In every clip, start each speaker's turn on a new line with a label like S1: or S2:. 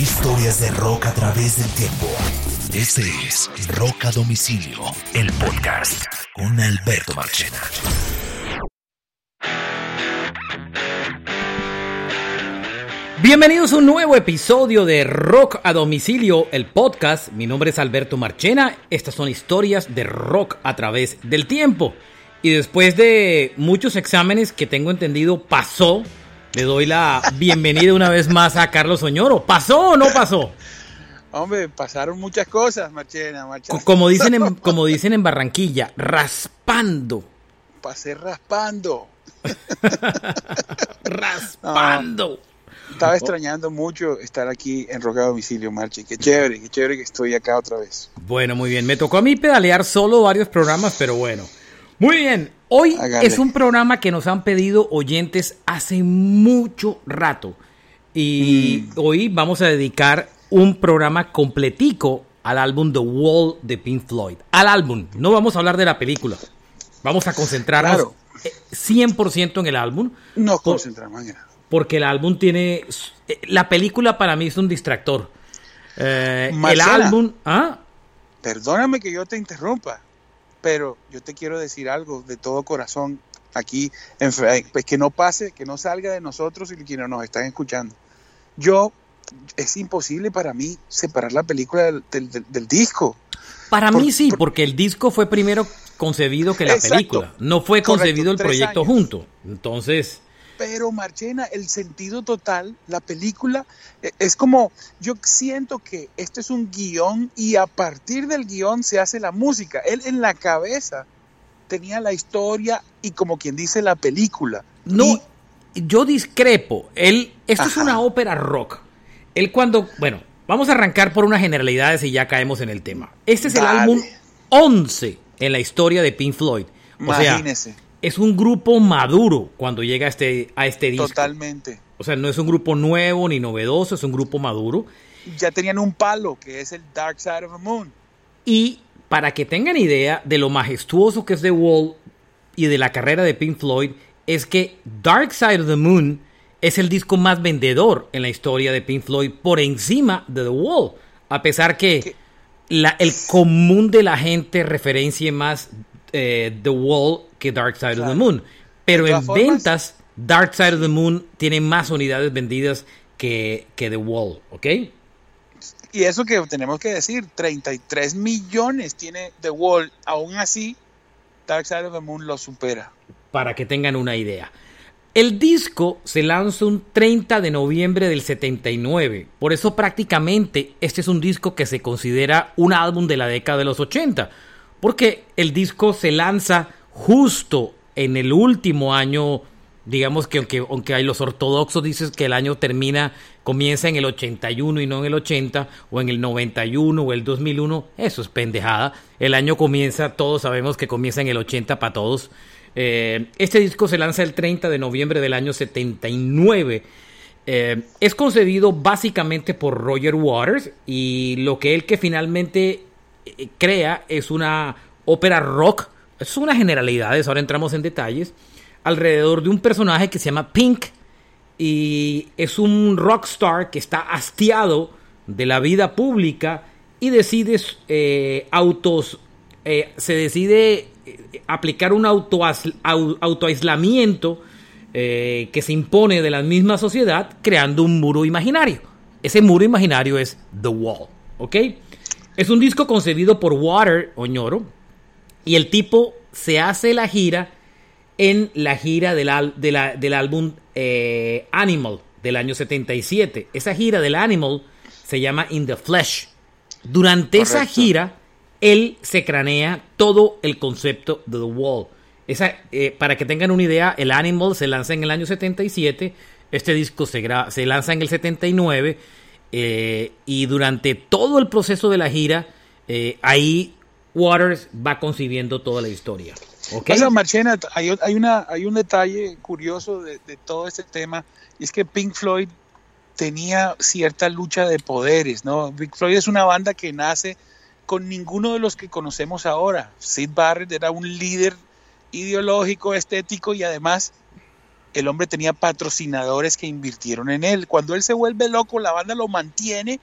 S1: Historias de rock a través del tiempo. Este es Rock a Domicilio, el podcast con Alberto Marchena.
S2: Bienvenidos a un nuevo episodio de Rock a Domicilio, el podcast. Mi nombre es Alberto Marchena. Estas son historias de rock a través del tiempo. Y después de muchos exámenes que tengo entendido pasó, le doy la bienvenida una vez más a Carlos Oñoro. ¿Pasó o no pasó?
S3: Hombre, pasaron muchas cosas, Marchena.
S2: Como dicen, en, como dicen en Barranquilla, raspando.
S3: Pasé raspando.
S2: raspando.
S3: estaba extrañando mucho estar aquí en Roca Domicilio, Marche. Qué chévere, qué chévere que estoy acá otra vez.
S2: Bueno, muy bien. Me tocó a mí pedalear solo varios programas, pero bueno. Muy bien, hoy es un programa que nos han pedido oyentes hace mucho rato. Y mm. hoy vamos a dedicar un programa completico al álbum The Wall de Pink Floyd. Al álbum, no vamos a hablar de la película. Vamos a concentrarnos 100% en el álbum.
S3: Nos concentramos en
S2: Porque el álbum tiene... La película para mí es un distractor. Eh, el álbum... ¿ah?
S3: Perdóname que yo te interrumpa. Pero yo te quiero decir algo de todo corazón aquí, en, pues que no pase, que no salga de nosotros y quienes nos están escuchando. Yo, es imposible para mí separar la película del, disco.
S2: Para mí sí, porque el disco fue primero concebido que la película. No fue concebido el proyecto junto. Entonces
S3: pero Marchena, el sentido total, la película, e, es como, yo siento que este es un guion y a partir del guion se hace la música. Él en la cabeza tenía la historia y como quien dice la película.
S2: No, yo discrepo. Él, esto es una ópera rock. Él cuando, bueno, vamos a arrancar por unas generalidades y ya caemos en el tema. Este es el álbum 11 en la historia de Pink Floyd. O Imagínese es un grupo maduro cuando llega a este, a este disco.
S3: Totalmente.
S2: O sea, no es un grupo nuevo ni novedoso, es un grupo maduro.
S3: Ya tenían un palo, que es el Dark Side of the Moon.
S2: Y para que tengan idea de lo majestuoso que es The Wall y de la carrera de Pink Floyd, es que Dark Side of the Moon es el disco más vendedor en la historia de Pink Floyd por encima de The Wall. A pesar que la, el común de la gente referencie más eh, The Wall que Dark Side of the Moon. Pero en ventas, Dark Side of the Moon tiene más unidades vendidas que, que The Wall, ¿ok?
S3: Y eso que tenemos que decir, 33 millones tiene The Wall, aún así Dark Side of the Moon lo supera.
S2: Para que tengan una idea. El disco se lanzó un 30 de noviembre del 79, por eso prácticamente este es un disco que se considera un álbum de la década de los 80, porque el disco se lanza justo en el último año, digamos que aunque, hay los ortodoxos dicen que el año termina, comienza en el 81 y no en el 80, o en el 91 o el 2001, eso es pendejada. El año comienza, todos sabemos que comienza en el 80 para todos. Eh, este disco se lanza el 30 de noviembre del año 79. Eh, es concebido básicamente por Roger Waters y lo que él que finalmente eh, crea es una ópera rock son unas generalidades, ahora entramos en detalles, alrededor de un personaje que se llama Pink y es un rockstar que está hastiado de la vida pública y decide eh, autos, eh, se decide eh, aplicar un auto, autoaislamiento que se impone de la misma sociedad creando un muro imaginario. Ese muro imaginario es The Wall, ¿ok? Es un disco concebido por Water Oñoro, y el tipo se hace la gira en la gira del, del álbum eh, Animal del año 77. Esa gira del Animal se llama In the Flesh. Durante esa gira, él se cranea todo el concepto de The Wall. Esa, eh, para que tengan una idea, el Animal se lanza en el año 77, este disco se, se lanza en el 79 eh, y durante todo el proceso de la gira, ahí Waters va concibiendo toda la historia.
S3: ¿okay? Marchena, hay, una, hay un detalle curioso de, todo este tema, y es que Pink Floyd tenía cierta lucha de poderes, ¿no? Pink Floyd es una banda que nace con ninguno de los que conocemos ahora. Sid Barrett era un líder ideológico, estético y además el hombre tenía patrocinadores que invirtieron en él. Cuando él se vuelve loco, la banda lo mantiene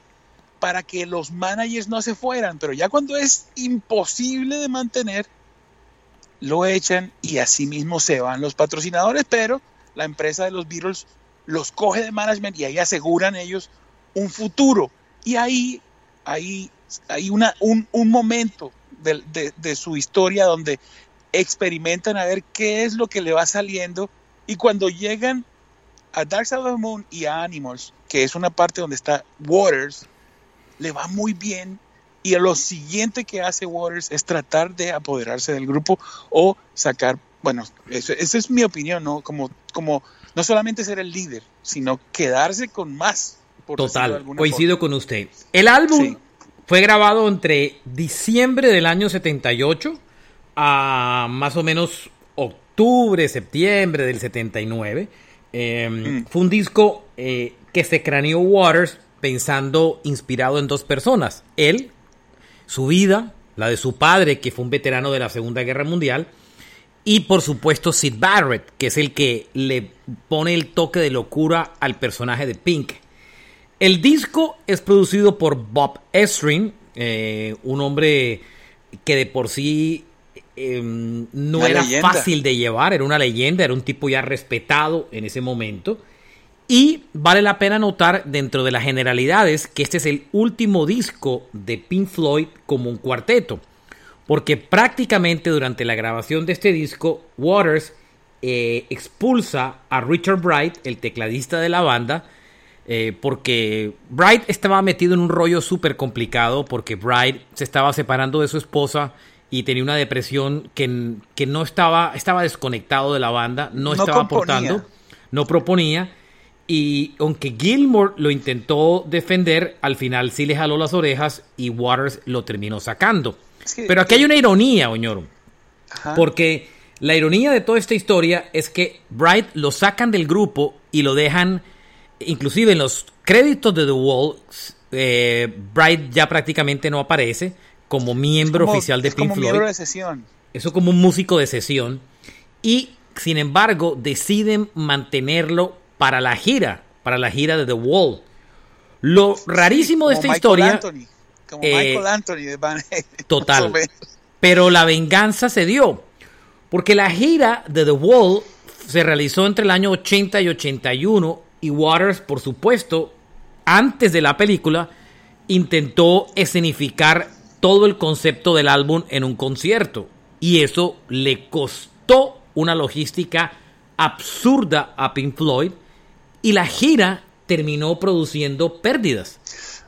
S3: para que los managers no se fueran, pero ya cuando es imposible de mantener, lo echan y así mismo se van los patrocinadores, pero la empresa de los Beatles los coge de management y ahí aseguran ellos un futuro. Y ahí, ahí hay una, un, un momento de, de, de, su historia donde experimentan a ver qué es lo que le va saliendo y cuando llegan a Dark Side of the Moon y a Animals, que es una parte donde está Waters, le va muy bien y lo siguiente que hace Waters es tratar de apoderarse del grupo o sacar, bueno, eso, esa es mi opinión, ¿no? Como, como no solamente ser el líder, sino quedarse con más.
S2: Total, coincido forma. con usted. El álbum sí. fue grabado entre diciembre del año 78 a más o menos octubre, septiembre del 79. Eh, mm. Fue un disco eh, que se craneó Waters pensando inspirado en dos personas. Él, su vida, la de su padre, que fue un veterano de la Segunda Guerra Mundial, y por supuesto Sid Barrett, que es el que le pone el toque de locura al personaje de Pink. El disco es producido por Bob Ezrin, eh, un hombre que de por sí eh, no una era leyenda. fácil de llevar, era una leyenda, era un tipo ya respetado en ese momento. Y vale la pena notar dentro de las generalidades que este es el último disco de Pink Floyd como un cuarteto. Porque prácticamente durante la grabación de este disco, Waters eh, expulsa a Richard Bright, el tecladista de la banda, eh, porque Bright estaba metido en un rollo súper complicado, porque Bright se estaba separando de su esposa y tenía una depresión que, que no estaba, estaba desconectado de la banda, no, no estaba componía. aportando, no proponía. Y aunque Gilmore lo intentó defender, al final sí le jaló las orejas y Waters lo terminó sacando. Pero aquí hay una ironía, Oñoro. Ajá. Porque la ironía de toda esta historia es que Bright lo sacan del grupo y lo dejan, inclusive en los créditos de The Wall, eh, Bright ya prácticamente no aparece como miembro
S3: como,
S2: oficial de Pink
S3: como
S2: Floyd.
S3: Miembro de sesión.
S2: Eso como un músico de sesión. Y sin embargo, deciden mantenerlo para la gira, para la gira de The Wall. Lo rarísimo de esta
S3: Michael
S2: historia.
S3: Anthony, como eh, Michael Anthony de Van
S2: Total. Pero la venganza se dio. Porque la gira de The Wall se realizó entre el año 80 y 81 y Waters, por supuesto, antes de la película, intentó escenificar todo el concepto del álbum en un concierto. Y eso le costó una logística absurda a Pink Floyd y la gira terminó produciendo pérdidas.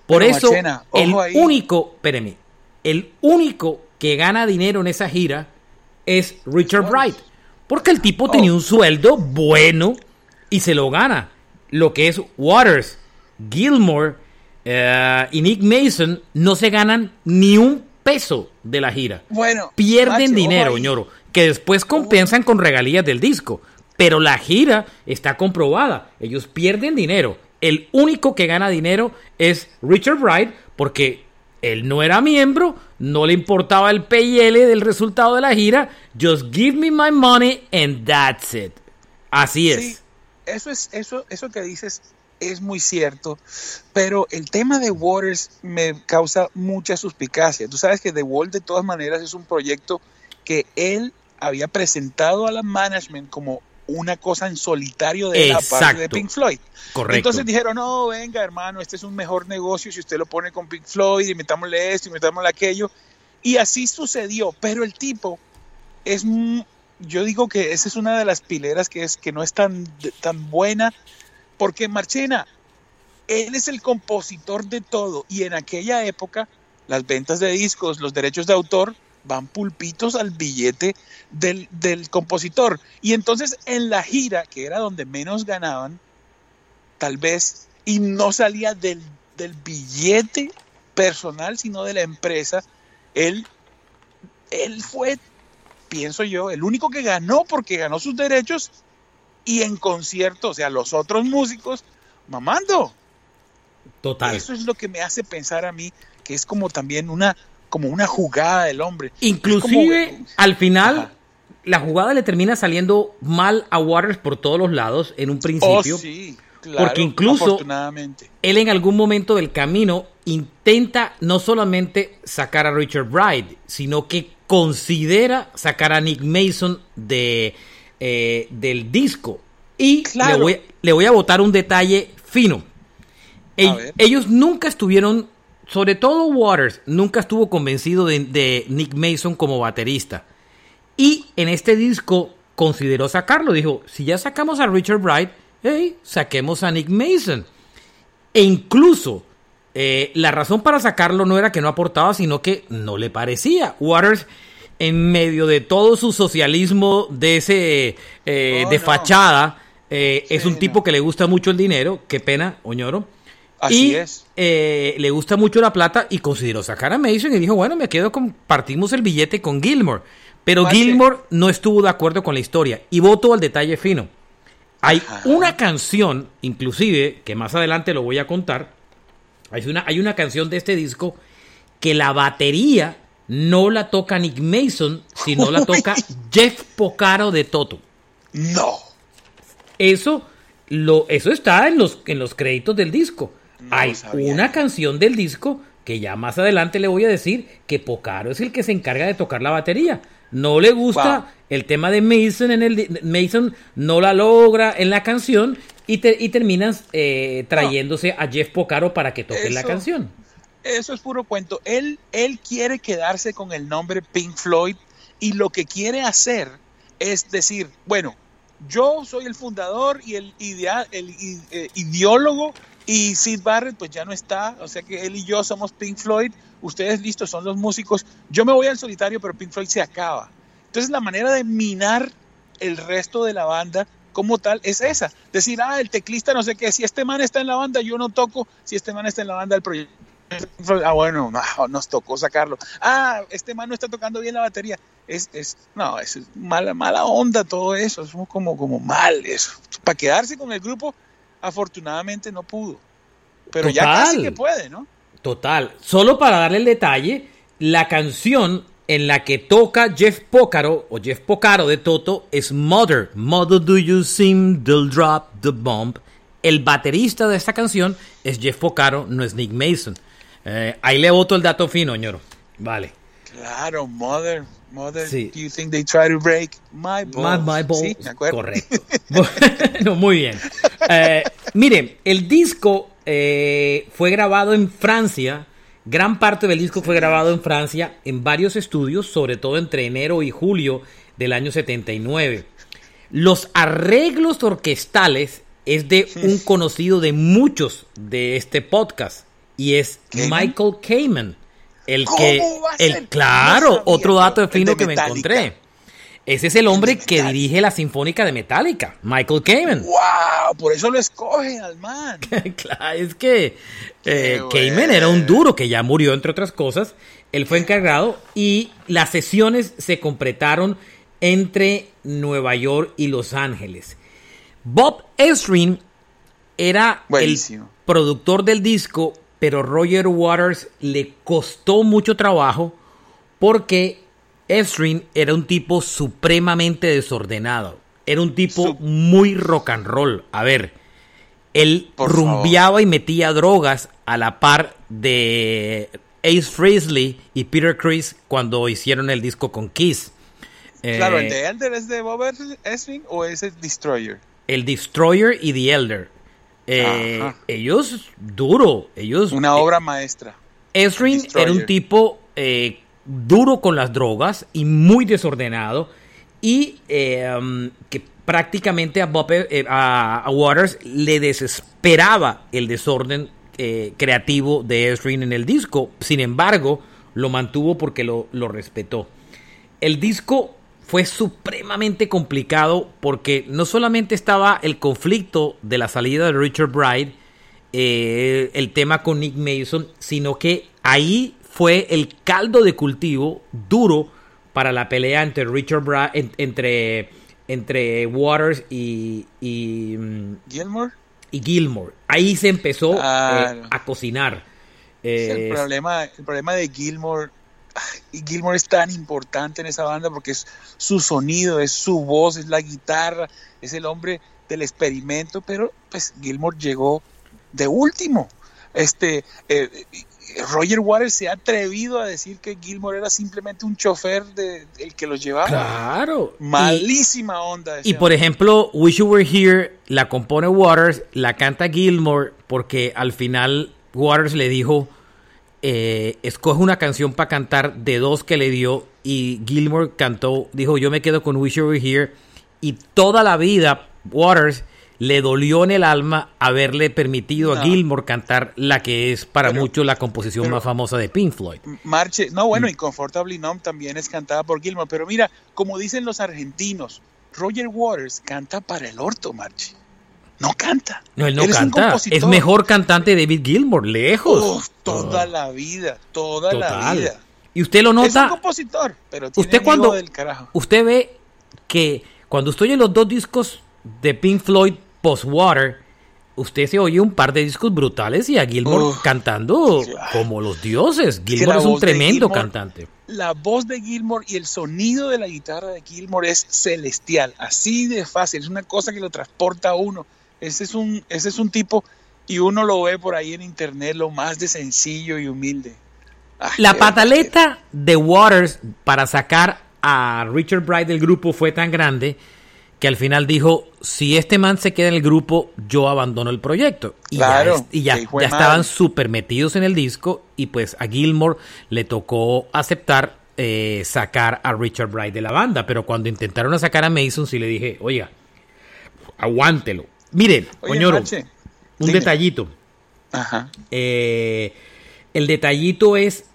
S2: Por
S3: Pero,
S2: eso,
S3: Machena,
S2: el
S3: ahí.
S2: único, espéreme, el único que gana dinero en esa gira es Richard Bright. Porque el tipo
S3: Oh.
S2: tenía un sueldo bueno y se lo gana. Lo que es Waters, Gilmore eh, y Nick Mason no se ganan ni un peso de la gira.
S3: Bueno,
S2: Pierden
S3: macho,
S2: dinero, ñoro, que después compensan con regalías del disco. Pero la gira está comprobada. Ellos pierden dinero. El único que gana dinero es Richard Bright porque él no era miembro, no le importaba el PL del resultado de la gira. Just give me my money and that's it. Así es.
S3: Eso es eso eso que dices es muy cierto, pero el tema de Waters me causa mucha suspicacia. Tú sabes que The Wall de todas maneras es un proyecto que él había presentado a la management como una cosa en solitario de la parte de. Pink Floyd.
S2: Correcto.
S3: Entonces dijeron, no, venga hermano, este es un mejor negocio si usted lo pone con Pink Floyd y metámosle esto y metámosle aquello. Y así sucedió, pero el tipo es, yo digo que esa es una de las pileras que, es, que no es tan, tan buena, porque Marchena, él es el compositor de todo y en aquella época las ventas de discos, los derechos de autor van pulpitos al billete del, del compositor. Y entonces en la gira, que era donde menos ganaban, tal vez, y no salía del, del billete personal, sino de la empresa, él, él fue, pienso yo, el único que ganó porque ganó sus derechos y en concierto, o sea, los otros músicos, mamando.
S2: Total.
S3: Eso es lo que me hace pensar a mí que es como también una, como una jugada del hombre.
S2: Inclusive,
S3: como-
S2: al final,
S3: Ajá.
S2: la jugada le termina saliendo mal a Waters por todos los lados en un principio.
S3: Oh, sí, claro,
S2: porque incluso él en algún momento del camino intenta no solamente sacar a Richard Bright, sino que considera sacar a Nick Mason de, eh, del disco. Y
S3: Claro.
S2: le, voy, le voy a botar un detalle fino. Ellos nunca estuvieron, sobre todo Waters, nunca estuvo convencido de, de Nick Mason como baterista. Y en este disco consideró sacarlo. Dijo, si ya sacamos a Richard Bright, hey, saquemos a Nick Mason. E incluso eh, la razón para sacarlo no era que no aportaba, sino que no le parecía. Waters, en medio de todo su socialismo de ese eh,
S3: Oh,
S2: de
S3: no.
S2: fachada, eh, es un tipo
S3: no.
S2: que le gusta mucho el dinero. Qué pena, Oñoro.
S3: Así
S2: y
S3: es.
S2: eh, le gusta mucho la plata y consideró sacar a Mason y dijo, bueno, me quedo con, partimos el billete con Gilmore. Pero. Gilmore no estuvo de acuerdo con la historia y voto al detalle fino. Hay
S3: Ajá.
S2: una canción, inclusive, que más adelante lo voy a contar. Hay una, hay una canción de este disco que la batería no la toca Nick Mason, sino la toca Jeff Pocaro de Toto.
S3: No.
S2: Eso, lo, eso está en los, en los créditos del disco.
S3: No
S2: Hay una canción del disco que ya más adelante le voy a decir que Pocaro es el que se encarga de tocar la batería. No le gusta
S3: Wow.
S2: el tema de Mason en el Mason no la logra en la canción y, te- y terminas eh, trayéndose a Jeff Pocaro para que toque la canción.
S3: Eso es puro cuento. Él, él quiere quedarse con el nombre Pink Floyd y lo que quiere hacer es decir, bueno, yo soy el fundador y el, idea, el eh, ideólogo y Sid Barrett pues ya no está, o sea que él y yo somos Pink Floyd, ustedes listos son los músicos, yo me voy al solitario pero Pink Floyd se acaba. Entonces la manera de minar el resto de la banda como tal es esa, decir, ah, el teclista no sé qué, si este man está en la banda yo no toco, si este man está en la banda el proyecto Ah, bueno, no, nos tocó sacarlo. Ah, este man no está tocando bien la batería. Es, es, no, es mala, mala onda todo eso. Es como, como mal eso. Para quedarse con el grupo, afortunadamente no pudo. Pero ya casi que puede, ¿no?
S2: Total. Solo para darle el detalle, la canción en la que toca Jeff Pocaro o Jeff Pocaro de Toto es Mother. Mother do you seem to drop the bomb. El baterista de esta canción es Jeff Pocaro, no es Nick Mason. Eh, ahí le voto el dato fino, ñoro. Vale.
S3: Claro, mother, mother.
S2: Sí.
S3: Do you think they try to break my balls?
S2: My, my balls.
S3: Sí, me acuerdo.
S2: Correcto. Bueno, muy bien. Eh, mire, el disco eh, fue grabado en Francia. Gran parte del disco fue grabado en Francia en varios estudios, sobre todo entre enero y julio del año 79. Los arreglos orquestales es de un conocido de muchos de este podcast y es. Michael Kamen. El
S3: ¿Cómo
S2: que,
S3: va a
S2: el,
S3: ser?
S2: claro,
S3: No
S2: otro dato fino
S3: de
S2: que me encontré. Ese es el hombre que dirige la Sinfónica de Metallica, Michael Kamen.
S3: ¡Wow! Por eso lo escogen al man.
S2: Claro, es que eh, Kamen era un duro que ya murió, entre otras cosas. Él fue encargado y las sesiones se completaron entre Nueva York y Los Ángeles. Bob Ezrin era
S3: Buenísimo.
S2: el productor del disco, pero Roger Waters le costó mucho trabajo porque Ezrin era un tipo supremamente desordenado. Era un tipo
S3: Sup-
S2: muy rock and roll. A ver, él
S3: Por
S2: rumbeaba y metía drogas a la par de Ace Frehley y Peter Chris cuando hicieron el disco con Kiss.
S3: Claro,
S2: Eh,
S3: ¿el de Elder es de Bob Eswing o es el Destroyer?
S2: el Destroyer y The Elder. Eh, ellos, duro, ellos...
S3: Una obra maestra. Destroyer.
S2: era un tipo eh, duro con las drogas y muy desordenado y eh, um, que prácticamente a, Bob, eh, a, a Waters le desesperaba el desorden eh, creativo de Ezrin en el disco. Sin embargo, lo mantuvo porque lo, lo respetó. El disco fue supremamente complicado porque no solamente estaba el conflicto de la salida de Richard Bright, eh, el tema con Nick Mason, sino que ahí fue el caldo de cultivo duro para la pelea entre Richard en- entre, entre Waters y, y, mm,
S3: Gilmore.
S2: y Gilmore. Ahí se empezó eh, a cocinar.
S3: Sí,
S2: Eh,
S3: el, problema, el problema de Gilmore y Gilmore es tan importante en esa banda porque es su sonido, es su voz, es la guitarra, es el hombre del experimento, pero pues Gilmore llegó de último. Este, eh, Roger Waters se ha atrevido a decir que Gilmore era simplemente un chofer de el que los llevaba.
S2: Claro.
S3: Malísima onda.
S2: Y por ejemplo, Wish You Were Here la compone Waters, la canta Gilmore porque al final Waters le dijo eh, escoge una canción para cantar de dos que le dio y Gilmore cantó, dijo yo me quedo con Wish You Were Here y toda la vida Waters le dolió en el alma haberle permitido a Gilmore cantar la que es para muchos la composición más famosa de Pink Floyd.
S3: Marche, no, bueno, mm. y Comfortably Numb también es cantada por Gilmore, pero mira, como dicen los argentinos, Roger Waters canta para el orto, Marche. No canta.
S2: No, él no canta. Es mejor cantante David Gilmore, lejos.
S3: toda la vida, toda la vida.
S2: Y usted lo nota. Es un
S3: compositor, pero
S2: tiene usted cuando del carajo. Usted ve que cuando estoy en los dos discos de Pink Floyd Post-Water, usted se oye un par de discos brutales y a Gilmore cantando como los dioses. Gilmore es, un tremendo cantante.
S3: La voz de Gilmore y el sonido de la guitarra de Gilmore es celestial, así de fácil, es una cosa que lo transporta a uno. Ese es un, ese es un tipo, y uno lo ve por ahí en internet, lo más de sencillo y humilde.
S2: la pataleta de Waters para sacar a Richard Bright del grupo fue tan grande que al final dijo, si este man se queda en el grupo, yo abandono el proyecto. Y ya, y ya, estaban súper metidos en el disco y pues a Gilmore le tocó aceptar eh, sacar a Richard Bright de la banda. Pero cuando intentaron sacar a Mason, sí le dije, oiga, aguántelo. Miren, Oñoro, un detallito. Ajá. Eh, el detallito es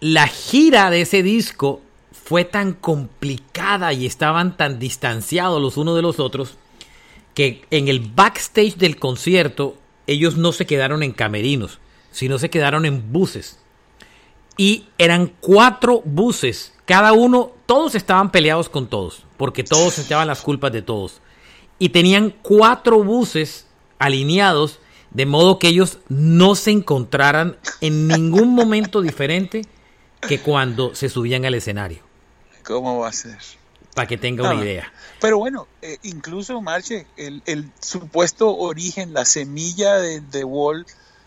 S2: la gira de ese disco fue tan complicada y estaban tan distanciados los unos de los otros que en el backstage del concierto ellos no se quedaron en camerinos, sino se quedaron en buses. Y eran cuatro buses, cada uno, todos estaban peleados con todos, porque todos echaban las culpas de todos y tenían cuatro buses alineados de modo que ellos no se encontraran en ningún momento diferente que cuando se subían al escenario.
S3: ¿Cómo va a ser?
S2: Para que tenga una idea.
S3: Pero bueno, eh, incluso Marche, el, supuesto origen, la semilla de The Wall,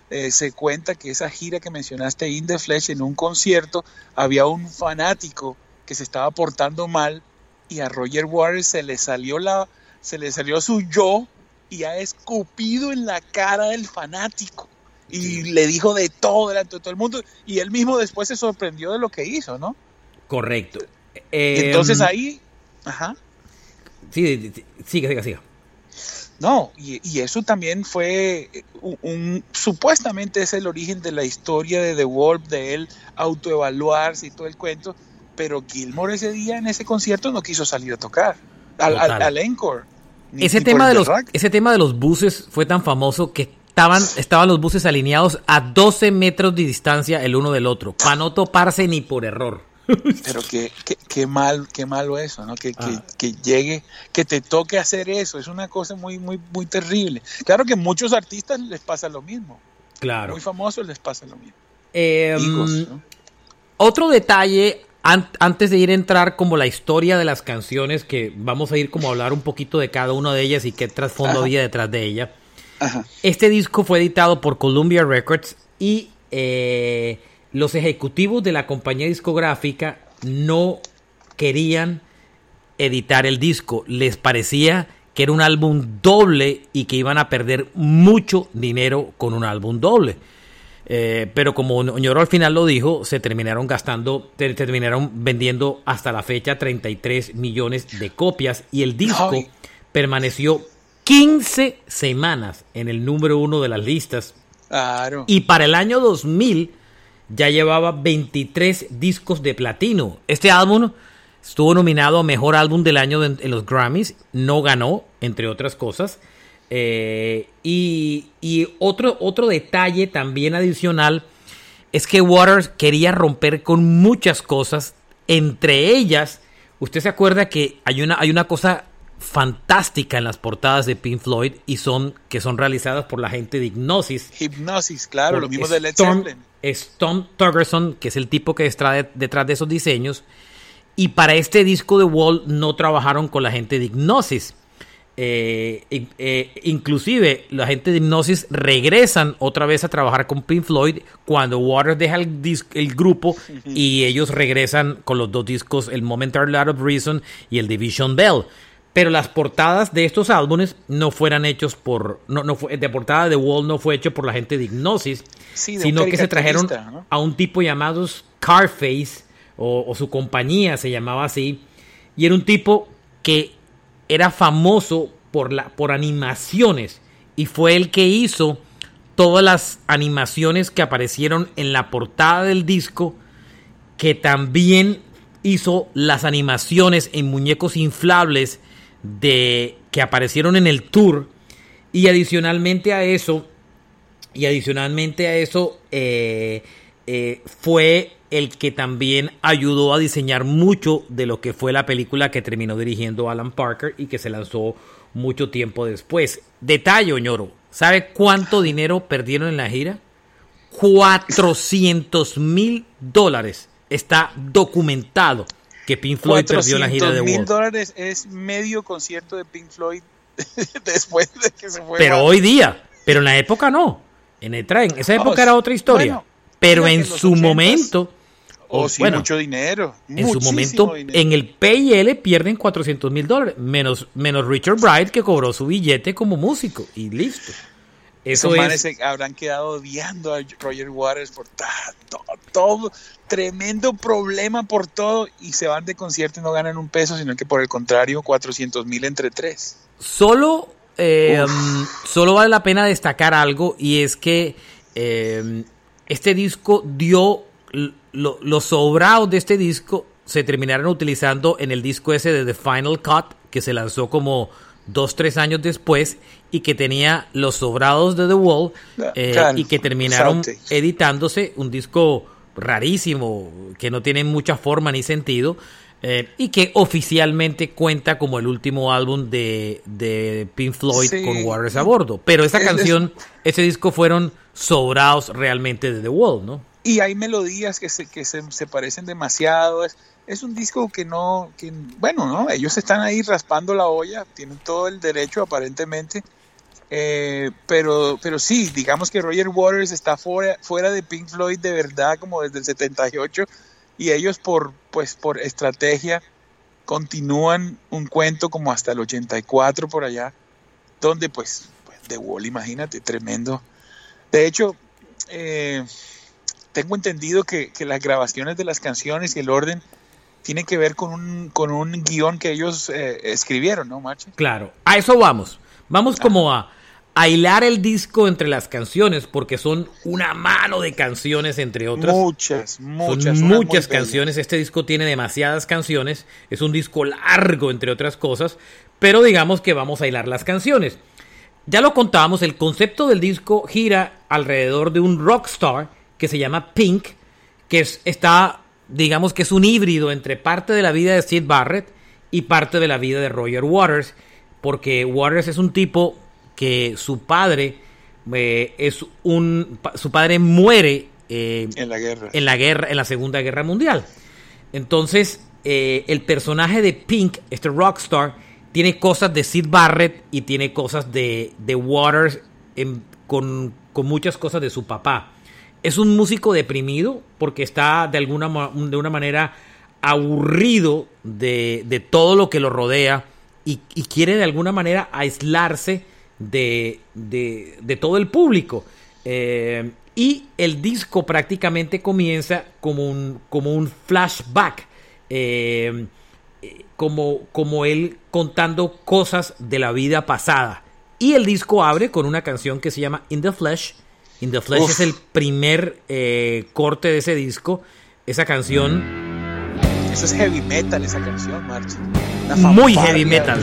S3: eh, se cuenta que esa gira que mencionaste, In the Flesh, en un concierto, había un fanático que se estaba portando mal y a Roger Waters se le salió la, se le salió su yo y ha escupido en la cara del fanático y le dijo de todo delante de todo el mundo y él mismo después se sorprendió de lo que hizo, ¿no?
S2: Correcto.
S3: Entonces em, ahí, ajá.
S2: Sí, siga, siga.
S3: No, y, eso también fue un, supuestamente es el origen de la historia de The Wolf, de él autoevaluarse y todo el cuento, pero Gilmore ese día en ese concierto no quiso salir a tocar al, al encore
S2: ese, tema de los, ese tema de los buses fue tan famoso que estaban, estaban los buses alineados a 12 metros de distancia el uno del otro, para no toparse ni por error.
S3: Pero qué, qué, mal, qué malo eso, ¿no? Que, ah. que, llegue, que te toque hacer eso, es una cosa muy, muy, muy terrible. Claro que a muchos artistas les pasa lo mismo.
S2: Claro.
S3: Muy famosos les pasa lo mismo.
S2: Em, otro detalle antes de ir a entrar como la historia de las canciones, que vamos a ir como a hablar un poquito de cada una de ellas y qué trasfondo había detrás de ella. Este disco fue editado por Columbia Records y eh, los ejecutivos de la compañía discográfica no querían editar el disco. Les parecía que era un álbum doble y que iban a perder mucho dinero con un álbum doble. Eh, pero como Oñoro al final lo dijo, se terminaron gastando, terminaron vendiendo hasta la fecha 33 millones de copias y el disco permaneció 15 semanas en el número uno de las listas. Y para el año 2000 ya llevaba 23 discos de platino. Este álbum estuvo nominado a Mejor Álbum del Año en los Grammys, no ganó, entre otras cosas. Eh, y, otro, otro detalle también adicional es que Waters quería romper con muchas cosas, entre ellas, usted se acuerda que hay una, hay una cosa fantástica en las portadas de Pink Floyd y son que son realizadas por la gente de Hipnosis.
S3: Hipnosis, claro, lo mismo de Led Zeppelin.
S2: es Tom que es el tipo que está detrás de esos diseños. Y para este disco de Wall no trabajaron con la gente de Ignosis. Eh, eh, inclusive la gente de Hypnosis regresan otra vez a trabajar con Pink Floyd cuando Waters deja el, el grupo y ellos regresan con los dos discos, el Momentary Light of Reason y el Division Bell. Pero las portadas de estos álbumes no fueran hechos por, no, no fue, de portada de Wall no fue hecho por la gente de Hypnosis, sino que se trajeron a un tipo llamado Scarface o, o su compañía se llamaba así y era un tipo que era famoso por, la, por animaciones y fue el que hizo todas las animaciones que aparecieron en la portada del disco, que también hizo las animaciones en muñecos inflables de que aparecieron en el tour. Y adicionalmente a eso y adicionalmente a eso eh, eh, fue el que también ayudó a diseñar mucho de lo que fue la película que terminó dirigiendo Alan Parker y que se lanzó mucho tiempo después. Detalle, Oñoro, ¿sabe cuánto dinero perdieron en la gira? 400 mil dólares. Está documentado que Pink Floyd perdió en la gira de
S3: mil dólares es medio concierto de Pink Floyd después de que se fue.
S2: Pero hoy día, pero en la época no. En, el, en esa época era otra historia. pero en su momento
S3: o oh, sí, mucho dinero.
S2: En su momento, en el PIL pierden 400 mil dólares, menos, menos Richard Bright que cobró su billete como músico y listo.
S3: Eso Esos manes habrán quedado odiando a Roger Waters por todo, todo, tremendo problema por todo y se van de concierto y no ganan un peso, sino que por el contrario, 400 mil entre tres.
S2: Solo, eh, solo vale la pena destacar algo y es que eh, este disco dio los sobrados de este disco se terminaron utilizando en el disco ese de The Final Cut, que se lanzó como dos, tres años después y que tenía los sobrados de The Wall eh, y que terminaron editándose un disco rarísimo, que no tiene mucha forma ni sentido. Eh, y que oficialmente cuenta como el último álbum de, de Pink Floyd con Waters a bordo. Pero esa canción, ese disco fueron sobrados realmente de The Wall, ¿no?
S3: Y hay melodías que se, que se, parecen demasiado. Es, es, un disco que no, que, bueno, ¿no? Ellos están ahí raspando la olla, tienen todo el derecho aparentemente. Eh, pero, pero sí, digamos que Roger Waters está fuera, fuera de Pink Floyd de verdad como desde el 78 y ellos por, pues, por estrategia continúan un cuento como hasta el 84 por allá, donde pues, pues The Wall, imagínate, tremendo. De hecho, eh, tengo entendido que, las grabaciones de las canciones y el orden tiene que ver con un, con un guion que ellos eh, escribieron, ¿no, Machi?
S2: Claro, a eso vamos. Vamos como a, a, hilar el disco entre las canciones, porque son una mano de canciones, entre otras.
S3: Muchas, muchas.
S2: Son muchas canciones. Este disco tiene demasiadas canciones. Es un disco largo, entre otras cosas. Pero digamos que vamos a hilar las canciones. Ya lo contábamos, el concepto del disco gira alrededor de un rockstar que se llama Pink, que es, está, digamos que es un híbrido entre parte de la vida de Sid Barrett y parte de la vida de Roger Waters, porque Waters es un tipo que su padre eh, es un su padre muere
S3: eh, en la guerra.
S2: en la guerra en la segunda guerra mundial. Entonces eh, el personaje de Pink este rockstar tiene cosas de Sid Barrett y tiene cosas de, de Waters con, con muchas cosas de su papá es un músico deprimido porque está de alguna de una manera aburrido de, todo lo que lo rodea y, quiere de alguna manera aislarse de, todo el público. Eh, y el disco prácticamente comienza como un, como un flashback, eh, como, como él contando cosas de la vida pasada. Y el disco abre con una canción que se llama In the Flesh, In the Flesh es el primer eh, corte de ese disco. Esa canción.
S3: Eso es heavy metal, esa canción, March.
S2: Muy heavy metal.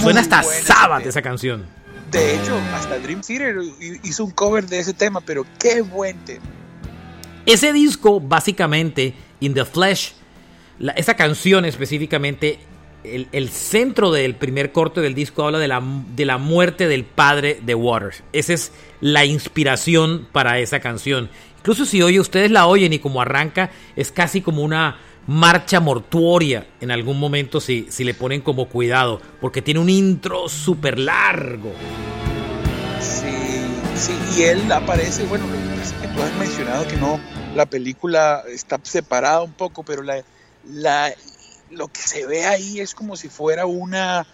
S2: Suena hasta Sabbath esa canción.
S3: De hecho, hasta Dream Theater hizo un cover de ese tema, pero qué buen tema.
S2: Ese disco, básicamente, In the Flesh, esa canción específicamente, el, centro del primer corte del disco habla de la, de la muerte del padre de Waters. Esa es la inspiración para esa canción. Incluso si oye, ustedes la oyen y como arranca, es casi como una marcha mortuoria en algún momento si, si le ponen como cuidado, porque tiene un intro súper largo.
S3: Sí, sí, y él aparece, bueno, que tú has mencionado que no, la película está separada un poco, pero la, la lo que se ve ahí es como si fuera una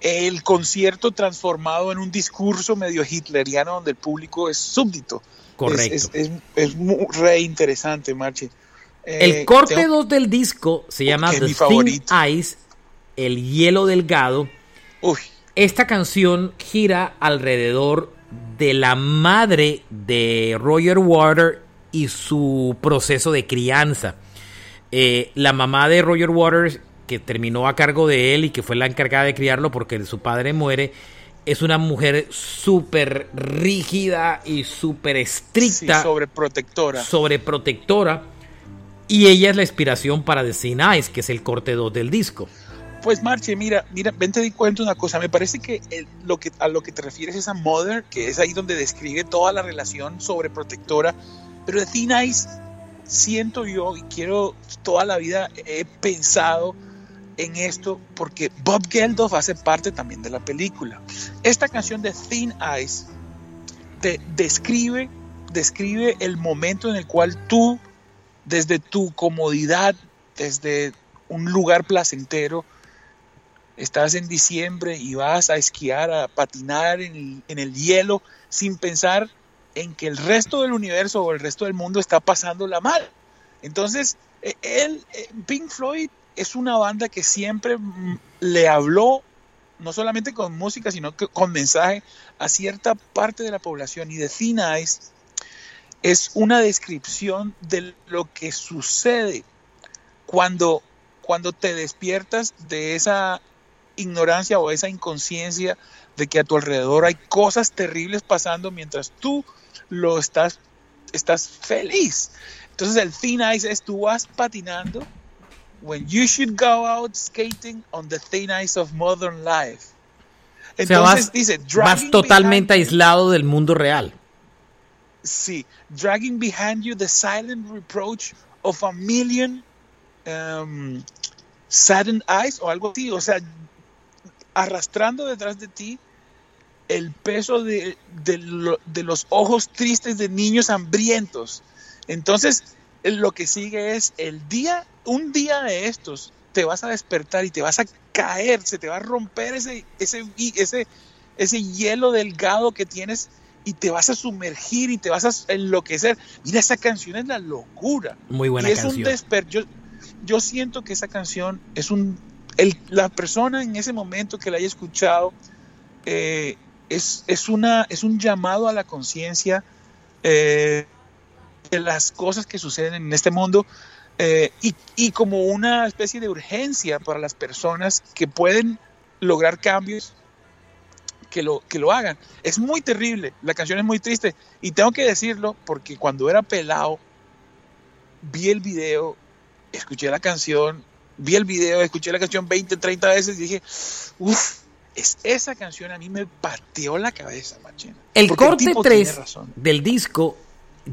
S3: el concierto transformado en un discurso medio hitleriano donde el público es súbdito.
S2: Correcto.
S3: Es, muy re interesante, Marche.
S2: el eh, corte 2 del disco se llama The Thin Ice, El hielo delgado. Esta canción gira alrededor de la madre de Roger Water y su proceso de crianza. Eh, la mamá de Roger Waters, que terminó a cargo de él y que fue la encargada de criarlo porque su padre muere, es una mujer súper rígida y súper estricta.
S3: sobreprotectora.
S2: Sobreprotectora. Y ella es la inspiración para The Sin Eyes, que es el corte 2 del disco.
S3: Pues Marche, mira, mira, ven te di cuenta una cosa. Me parece que, lo que a lo que te refieres es a Mother, que es ahí donde describe toda la relación sobreprotectora. Pero The Thin Ice siento yo y quiero toda la vida he pensado en esto porque Bob Geldof hace parte también de la película. Esta canción de Thin Ice te describe, describe el momento en el cual tú, desde tu comodidad, desde un lugar placentero, estás en diciembre y vas a esquiar, a patinar en el hielo sin pensar en que el resto del universo o el resto del mundo está pasándola mal. Entonces, e, él, e, Pink Floyd es una banda que siempre mm, le habló, no solamente con música, sino que con mensaje a cierta parte de la población. Y The Thin es una descripción de lo que sucede cuando, cuando te despiertas de esa ignorancia o esa inconsciencia de que a tu alrededor hay cosas terribles pasando mientras tú lo estás, estás feliz. Entonces el thin ice es tú vas patinando when you should go out skating on the thin ice of modern life.
S2: Entonces dice, vas totalmente aislado del mundo real.
S3: Sí, dragging behind you the silent reproach of a million um, saddened eyes o algo así, o sea, arrastrando detrás de ti el peso de, los ojos tristes de niños hambrientos. Entonces, lo que sigue es el día, un día de estos, te vas a despertar y te vas a caer, se te va a romper ese, ese, ese, ese hielo delgado que tienes y te vas a sumergir y te vas a enloquecer. Mira, esa canción es la locura.
S2: Muy buena
S3: es
S2: canción.
S3: Un yo, yo siento que esa canción es un... la persona en ese momento que la haya escuchado eh, es, una, es un llamado a la conciencia eh, de las cosas que suceden en este mundo eh, y, como una especie de urgencia para las personas que pueden lograr cambios que lo, que lo hagan. Es muy terrible, la canción es muy triste y tengo que decirlo porque cuando era pelado vi el video, escuché la canción, vi el video, escuché la canción 20, 30 veces y dije, uff, es, esa canción a mí me pateó la cabeza, machina.
S2: El corte 3 del disco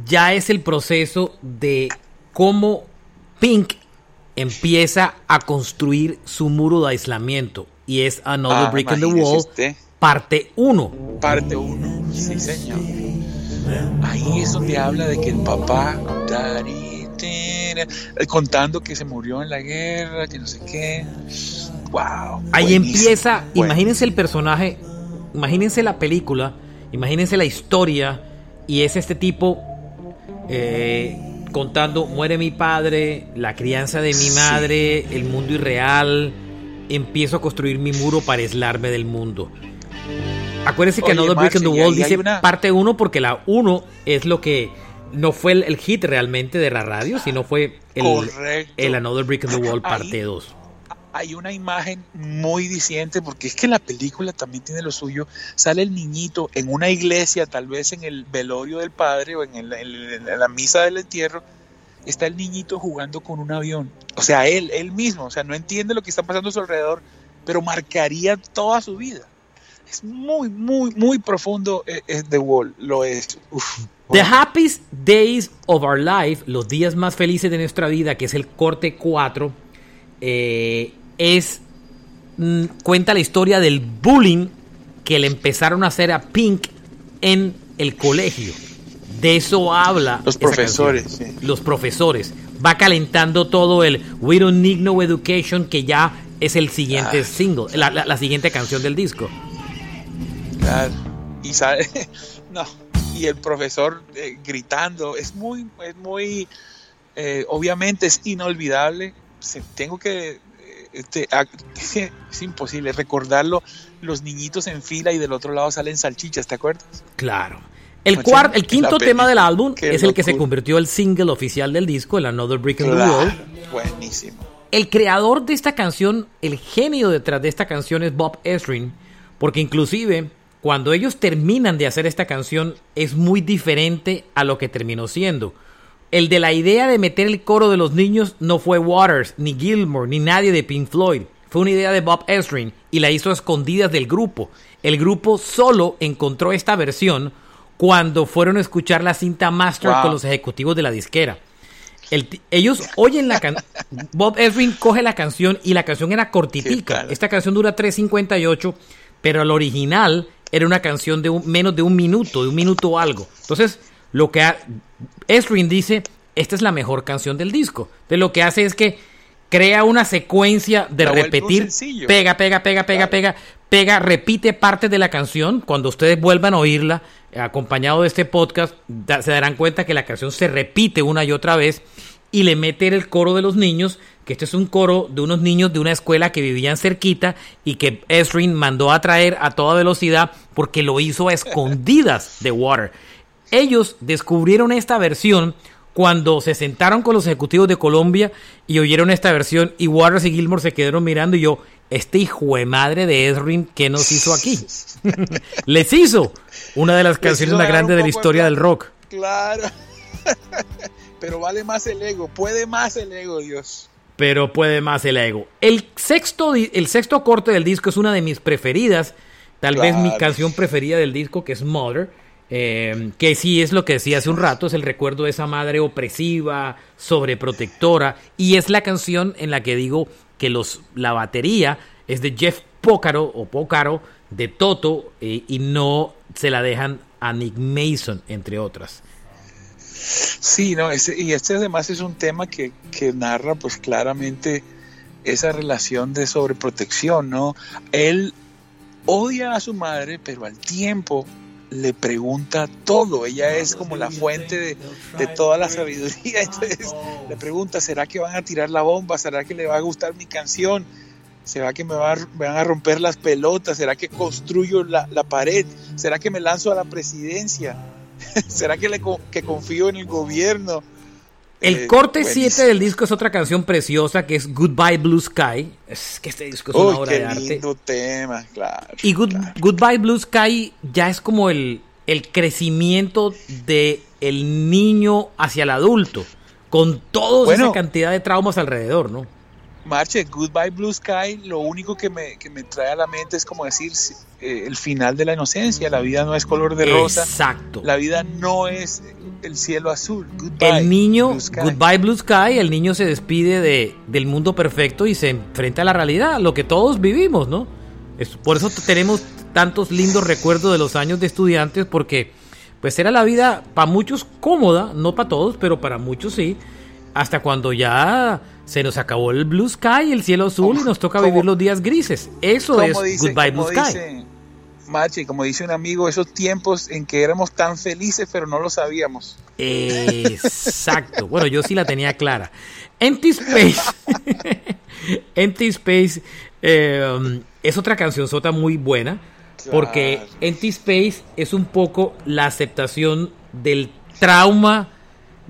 S2: ya es el proceso de cómo Pink empieza a construir su muro de aislamiento y es Another ah, Brick in the Wall, parte 1.
S3: Parte 1, sí señor. Ahí es donde habla de que el papá, contando que se murió en la guerra, que no sé qué. Wow.
S2: Ahí empieza, imagínense el personaje, imagínense la película, imagínense la historia, y es este tipo eh, contando, muere mi padre, la crianza de mi madre, el mundo irreal, empiezo a construir mi muro para aislarme del mundo. Acuérdense que Another Brick in the Wall dice parte 1 porque la 1 es lo que no fue el, hit realmente de la radio, sino fue el, el Another Brick in the Wall parte 2
S3: hay una imagen muy diciente, porque es que la película también tiene lo suyo. Sale el niñito en una iglesia, tal vez en el velorio del padre o en, la misa del entierro, está el niñito jugando con un avión. O sea, él, él mismo, o sea, no entiende lo que está pasando a su alrededor, pero marcaría toda su vida. Es muy, muy, muy profundo eh, eh, The Wall, lo es.
S2: The happiest days of our life, los días más felices de nuestra vida, que es el corte 4, eh, es mm, cuenta la historia del bullying que le empezaron a hacer a Pink en el colegio. De eso habla.
S3: Los profesores.
S2: Los profesores. Va calentando todo el We Don't Need No Education, que ya es el siguiente ah. single, la, siguiente canción del disco.
S3: Claro. Y sabe, no. Y el profesor eh, gritando. Es muy, es muy. Eh, obviamente es inolvidable. tengo que. Este, es imposible recordarlo. Los niñitos en fila y del otro lado salen salchichas, ¿te acuerdas?
S2: Claro. El, cuarto, el quinto tema del álbum es el que se convirtió el single oficial del disco, el Another Brick in the Wall.
S3: Buenísimo.
S2: El creador de esta canción, el genio detrás de esta canción es Bob Ezrin, porque inclusive cuando ellos terminan de hacer esta canción es muy diferente a lo que terminó siendo. El de la idea de meter el coro de los niños no fue Waters, ni Gilmore, ni nadie de Pink Floyd. Fue una idea de Bob Ezrin y la hizo a escondidas del grupo. El grupo solo encontró esta versión cuando fueron a escuchar la cinta master con los ejecutivos de la disquera. ellos oyen la canción. Bob Ezrin coge la canción y la canción era cortitica. Esta canción dura 3.58, pero el original era una canción de menos de un minuto, de un minuto o algo. Entonces, lo que Ezrin dice, esta es la mejor canción del disco. Entonces, lo que hace es que crea una secuencia de repetir, pega, pega, pega, pega, pega, pega, repite parte de la canción. Cuando ustedes vuelvan a oírla, acompañado de este podcast, se darán cuenta que la canción se repite una y otra vez y le mete el coro de los niños, que este es un coro de unos niños de una escuela que vivían cerquita y que Esrin mandó a traer a toda velocidad porque lo hizo a escondidas de Water. Ellos descubrieron esta versión cuando se sentaron con los ejecutivos de Colombia y oyeron esta versión y Waters y Gilmore se quedaron mirando y yo, este hijo de madre de Esrin, ¿qué nos hizo aquí? Les hizo una de las canciones más grandes de la historia del rock.
S3: Claro. Pero vale más el ego, puede más el ego, Dios.
S2: Pero puede más el ego. El sexto, el sexto corte del disco es una de mis preferidas, tal vez mi canción preferida del disco, que es Mother. Eh, que sí es lo que decía hace un rato, es el recuerdo de esa madre opresiva, sobreprotectora, y es la canción en la que digo que los, la batería es de Jeff Pócaro o Pócaro de Toto eh, y no se la dejan a Nick Mason, entre otras.
S3: Sí, no, y este además es un tema que, que narra pues claramente esa relación de sobreprotección, ¿no? Él odia a su madre, pero al tiempo le pregunta todo. Ella es como la fuente de, toda la sabiduría. Entonces le pregunta, ¿será que van a tirar la bomba? ¿Será que le va a gustar mi canción? ¿Será que me, va, van a romper las pelotas? ¿Será que construyo la, la pared? ¿Será que me lanzo a la presidencia? ¿Será que, le, que confío en el gobierno?
S2: El eh, corte 7 del disco es otra canción preciosa que es Goodbye Blue Sky. Es que este disco es una obra de arte.
S3: tema, claro.
S2: Y Goodbye Blue Sky ya es como el, el crecimiento de el niño hacia el adulto, con toda esa cantidad de traumas alrededor, ¿no?
S3: Marche, Goodbye Blue Sky, lo único que me, que me trae a la mente es como decir eh, el final de la inocencia, la vida no es color de rosa.
S2: Exacto.
S3: La vida no es el cielo azul. Goodbye,
S2: el niño, Goodbye Blue Sky, el niño se despide de, del mundo perfecto y se enfrenta a la realidad, lo que todos vivimos, ¿no? Es, por eso tenemos tantos lindos recuerdos de los años de estudiantes, porque pues era la vida para muchos cómoda, no para todos, pero para muchos sí, hasta cuando ya se nos acabó el blue sky, el cielo azul y nos toca vivir los días grises. Eso es Goodbye Blue Sky.
S3: Machi, como dice un amigo, esos tiempos en que éramos tan felices pero no lo sabíamos.
S2: Exacto. bueno, yo sí la tenía clara. Empty Space. Empty Space eh, es otra canción sota muy buena. Porque Empty Space es un poco la aceptación del trauma.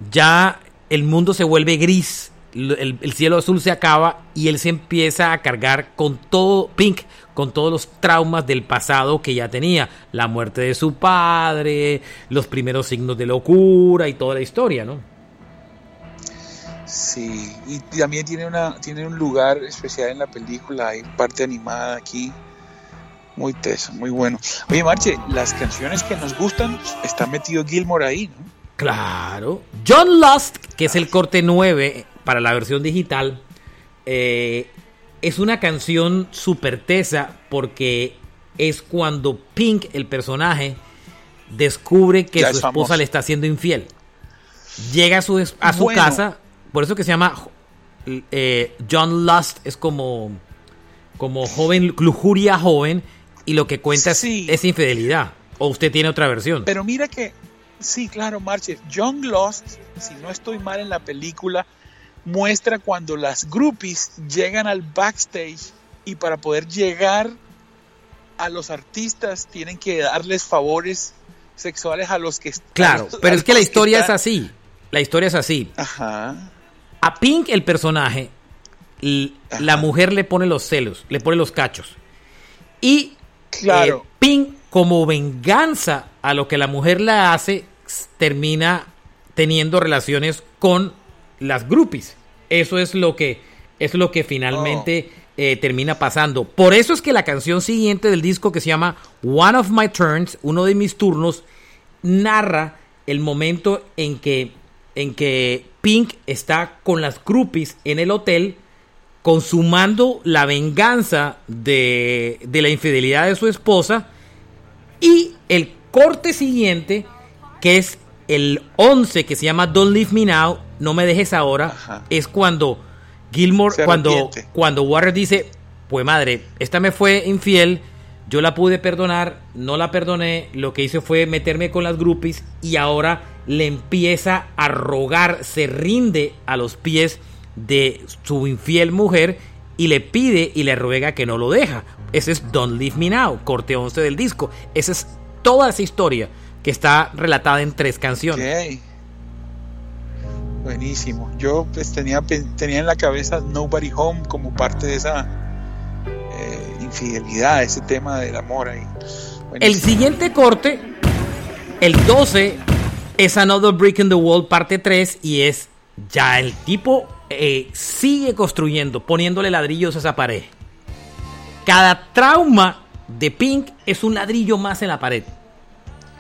S2: Ya el mundo se vuelve gris el, cielo azul se acaba y él se empieza a cargar con todo, Pink, con todos los traumas del pasado que ya tenía. La muerte de su padre, los primeros signos de locura y toda la historia, ¿no?
S3: Sí, y también tiene, una, tiene un lugar especial en la película, hay parte animada aquí. Muy teso, muy bueno. Oye, Marche, las canciones que nos gustan, está metido Gilmore ahí, ¿no?
S2: Claro. John Lust, que es el corte 9 para la versión digital, eh, es una canción súper tesa porque es cuando Pink, el personaje, descubre que su esposa le está haciendo infiel. Llega a su, a su casa, por eso que se llama eh, John Lust, es como, como joven, lujuria joven, y lo que cuenta es, infidelidad. ¿O usted tiene otra versión?
S3: Pero mira que, sí, claro, Marche, John Lost, si no estoy mal en la película, muestra cuando las groupies llegan al backstage y para poder llegar a los artistas tienen que darles favores sexuales a los que
S2: Claro, pero es que la historia es así. La historia es así. Ajá. A Pink, el personaje, la mujer le pone los celos, le pone los cachos. Y Claro. Eh, Pink, como venganza a lo que la mujer le hace, termina teniendo relaciones con las groupies. Eso es lo que, es lo que finalmente oh. eh, termina pasando. Por eso es que la canción siguiente del disco que se llama One of My Turns, uno de mis turnos, narra el momento en que, en que Pink está con las groupies en el hotel consumando la venganza de, la infidelidad de su esposa. Y el corte siguiente, que es el 11, que se llama Don't Leave Me Now, No Me Dejes Ahora, es cuando Gilmore, cuando, cuando Warner dice, pues madre, esta me fue infiel, yo la pude perdonar, no la perdoné, lo que hice fue meterme con las groupies y ahora le empieza a rogar, se rinde a los pies de su infiel mujer y le pide y le ruega que no lo deja. Ese es Don't Leave Me Now, corte 11 del disco. Esa es toda esa historia que está relatada en tres canciones.
S3: Buenísimo. Yo pues, tenía, tenía en la cabeza Nobody Home como parte de esa eh, infidelidad, ese tema del amor ahí.
S2: El siguiente corte, el 12, es Another Brick in the Wall, parte 3, y es ya el tipo eh, sigue construyendo, poniéndole ladrillos a esa pared. Cada trauma de Pink es un ladrillo más en la pared.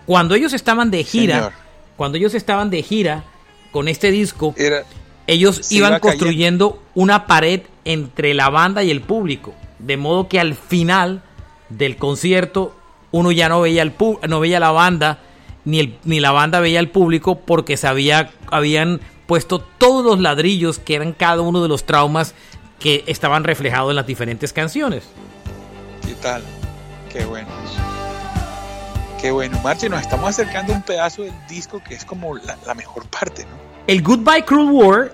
S2: Cuando ellos estaban de gira, cuando ellos estaban de gira con este disco, ellos iban construyendo una pared entre la banda y el público. De modo que al final del concierto uno ya no veía, el no veía la banda, ni, el, ni la banda veía al público porque se habían puesto todos los ladrillos que eran cada uno de los traumas que estaban reflejados en las diferentes canciones.
S3: ¿Qué tal? Qué bueno. Qué bueno. Marche, nos estamos acercando a un pedazo del disco que es como la, mejor parte, ¿no?
S2: El Goodbye Cruel War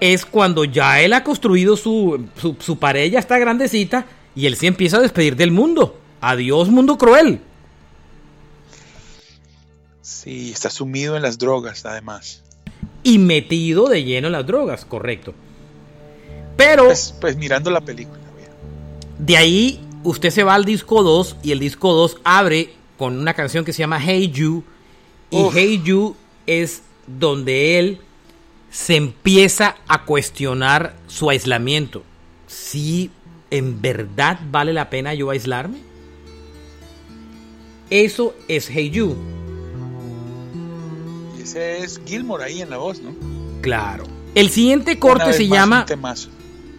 S2: es cuando ya él ha construido su, su, su pared, ya está grandecita, y él se empieza a despedir del mundo. Adiós, mundo cruel.
S3: Sí, está sumido en las drogas, además
S2: y metido de lleno en las drogas, correcto. Pero...
S3: Pues, pues mirando la película.
S2: De ahí usted se va al disco 2 y el disco 2 abre con una canción que se llama Hey You. Y Hey You es donde él se empieza a cuestionar su aislamiento. Si en verdad vale la pena yo aislarme. Eso es Hey You
S3: es Gilmore ahí en la voz, ¿no?
S2: Claro. El siguiente corte se llama.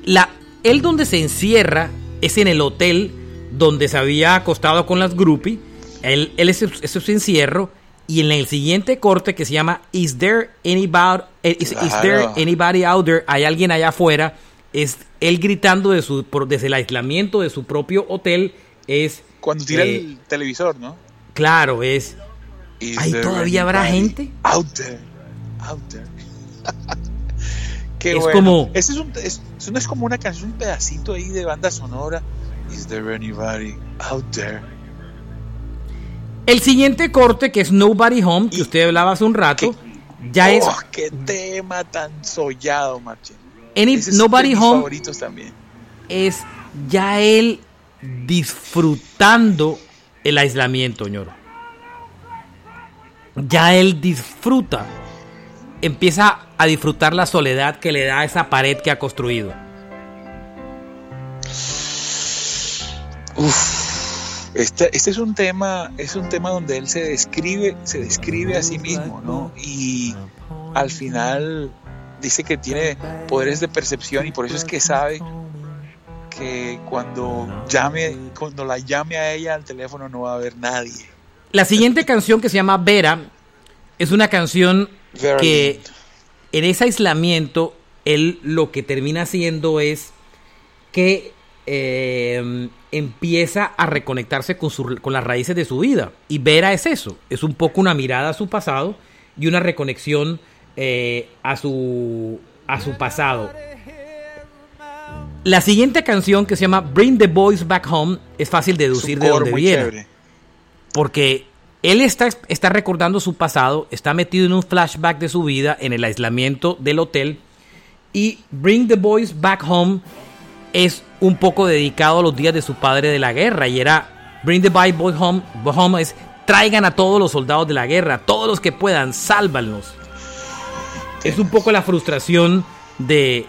S2: La, él donde se encierra es en el hotel donde se había acostado con las groupies. Él, él es, su encierro. Y en el siguiente corte que se llama Is there anybody, eh, is, there anybody out there? ¿Hay alguien allá afuera? Es él gritando de su, desde el aislamiento de su propio hotel. Es.
S3: Cuando tira el eh, televisor, ¿no?
S2: Claro, es. ¿Ahí todavía habrá gente?
S3: Out there, out there.
S2: es como.
S3: es, un, es, no es como una canción, un pedacito ahí de banda sonora. Is there anybody out there?
S2: El siguiente corte, que es Nobody Home, que usted hablaba hace un rato, ya es.
S3: ¡Oh, qué tema tan sollado, Marchen!
S2: Nobody Home.
S3: favoritos también.
S2: Es ya él disfrutando el aislamiento, ñoro ya él disfruta empieza a disfrutar la soledad que le da esa pared que ha construido.
S3: Este, este, es un tema, es un tema donde él se describe, se describe a sí mismo, ¿no? Y al final dice que tiene poderes de percepción y por eso es que sabe que cuando llame, cuando la llame a ella al teléfono no va a haber nadie.
S2: La siguiente canción que se llama Vera es una canción que en ese aislamiento él lo que termina haciendo es que eh, empieza a reconectarse con, con las raíces de su vida. Y Vera es eso, es un poco una mirada a su pasado y una reconexión eh, a, su, a su pasado. La siguiente canción que se llama Bring the Boys Back Home es fácil deducir de dónde viene. Porque él está, está recordando su pasado, está metido en un flashback de su vida en el aislamiento del hotel. Y Bring the Boys Back Home es un poco dedicado a los días de su padre de la guerra y era Bring the Boys Home, home es traigan a todos los soldados de la guerra, todos los que puedan, sálvanos. Es un poco la frustración de,